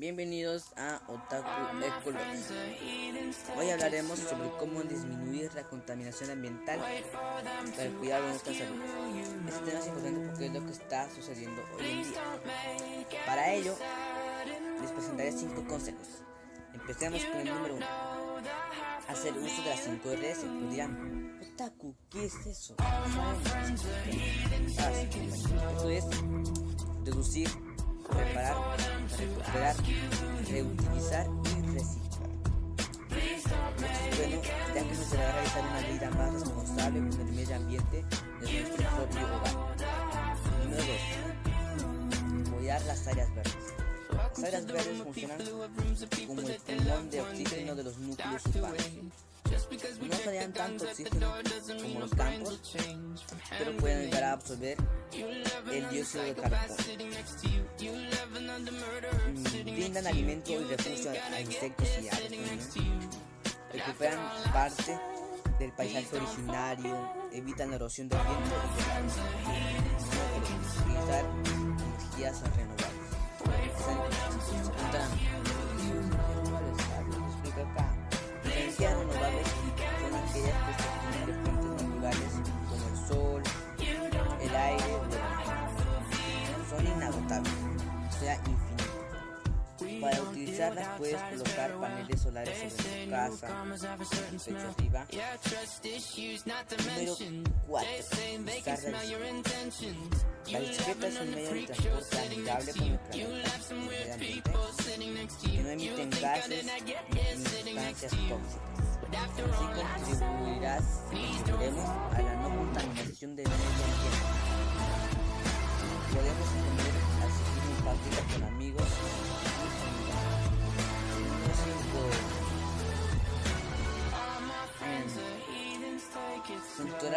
Bienvenidos a Otaku Ecológico. Hoy hablaremos sobre cómo disminuir la contaminación ambiental para el cuidado de nuestra salud. Este tema es importante porque es lo que está sucediendo hoy en día. Para ello, les presentaré cinco consejos. Empecemos con el número uno. Hacer uso de las 5 Rs. Pues dirán, Otaku, ¿qué es eso? Esto es reducir, reparar, recuperar, reutilizar y reciclar. Bueno ya que nos a realizar una vida más responsable con el medio ambiente de nuestro propio hogar. Número 2. Cuidar las áreas verdes. Las áreas verdes funcionan como el pulmón de oxígeno de los núcleos urbanos. No salían tanto oxígeno como los campos, pero pueden ayudar a absorber el dióxido de carbono. Mm, brindan alimento y refugio a insectos y aves. Recuperan parte del paisaje originario, evitan la erosión del viento y. Utilizar energías renovables. Sea infinito. Para utilizarlas puedes colocar paneles solares sobre tu casa, techo arriba. Número 4. Usar la bicicleta. La bicicleta es un medio de transporte amigable con el planeta que no emiten gases ni sustancias tóxicas. Así contribuirás, contribuiremos a la no contaminación del medio ambiente. Podemos poner con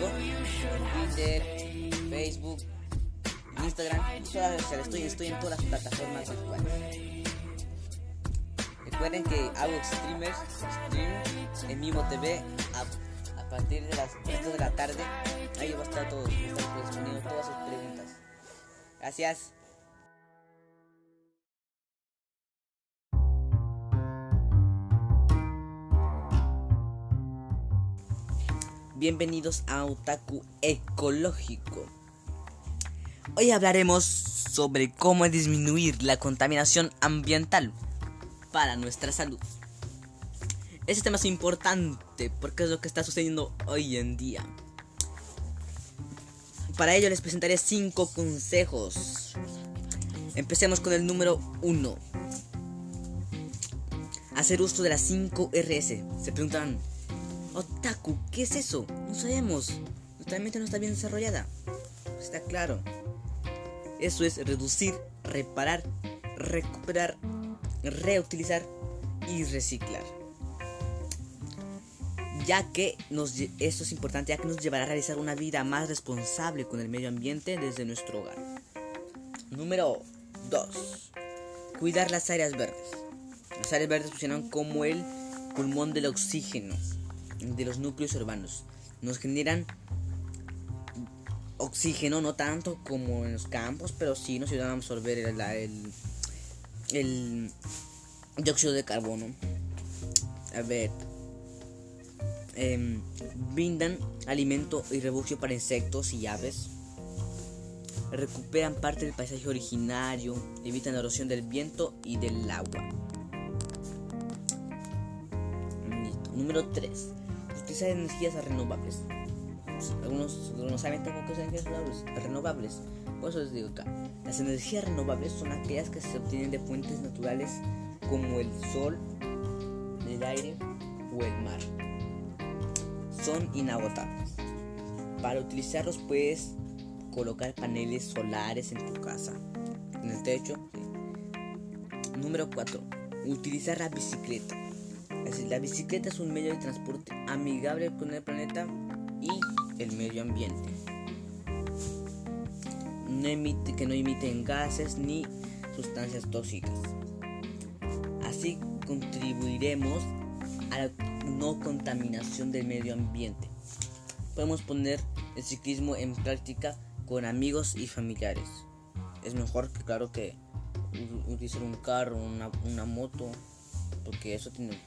Ecológico, Twitter, Facebook, Instagram, estoy, en todas las plataformas actuales. Recuerden que hago streamers, stream en Mimo TV a, partir de las 4 de la tarde. Ahí va a estar todo, respondiendo todas sus preguntas. Gracias. Bienvenidos a Otaku Ecológico. Hoy hablaremos sobre cómo disminuir la contaminación ambiental para nuestra salud. Este tema es importante porque es lo que está sucediendo hoy en día. Para ello les presentaré 5 consejos. Empecemos con el número 1. Hacer uso de las 5 RS. Se preguntan, Otaku, ¿qué es eso? No sabemos. Nuestra mente no está bien desarrollada. está claro. Eso es reducir, reparar, recuperar reutilizar y reciclar. Ya que nos, esto es importante, ya que nos llevará a realizar una vida más responsable con el medio ambiente desde nuestro hogar. Número 2. Cuidar las áreas verdes. Las áreas verdes funcionan como el pulmón del oxígeno de los núcleos urbanos. Nos generan oxígeno, no tanto como en los campos, pero sí nos ayudan a absorber el, el, dióxido de carbono. A ver. Eh, brindan alimento y refugio para insectos y aves. Recuperan parte del paisaje originario. Evitan la erosión del viento y del agua. Número 3. Utilizar energías renovables. Algunos no saben tampoco que energías renovables. Por eso les digo acá. Las energías renovables son aquellas que se obtienen de fuentes naturales como el sol, el aire o el mar. Son inagotables. Para utilizarlos puedes colocar paneles solares en tu casa, en el techo. Número 4. Utilizar la bicicleta. La bicicleta es un medio de transporte amigable con el planeta y el medio ambiente. No emite, que no emiten gases ni sustancias tóxicas. Así contribuiremos a la no contaminación del medio ambiente. Podemos poner el ciclismo en práctica con amigos y familiares. Es mejor que claro que utilizar un carro, una, una moto, porque eso tiene,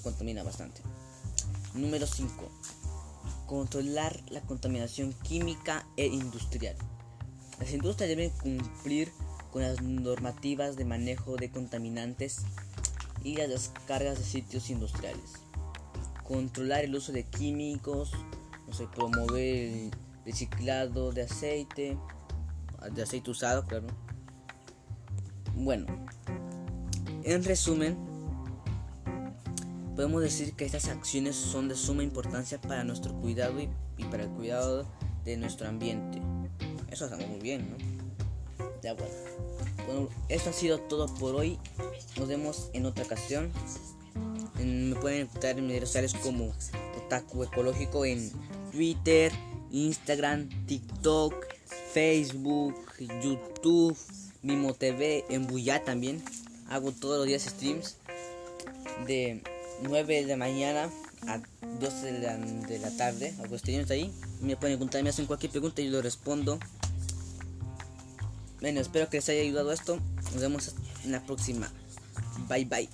contamina bastante. Número 5. Controlar la contaminación química e industrial. Las industrias deben cumplir con las normativas de manejo de contaminantes y las descargas de sitios industriales. Controlar el uso de químicos, no sé, promover el reciclado de aceite, de aceite usado, claro. Bueno, en resumen, podemos decir que estas acciones son de suma importancia para nuestro cuidado y, para el cuidado de nuestro ambiente. Eso está muy bien, ¿no? Ya bueno. Bueno, esto ha sido todo por hoy. Nos vemos en otra ocasión. me pueden encontrar en mis redes sociales como Otaku Ecológico en Twitter, Instagram, TikTok, Facebook, YouTube, Mimo TV, en Buya también. Hago todos los días streams de 9 de la mañana a 12 de la, de la tarde. Hago streams ahí. Me pueden preguntar, me hacen cualquier pregunta y yo lo respondo. Bueno, espero que les haya ayudado esto. Nos vemos en la próxima. Bye bye.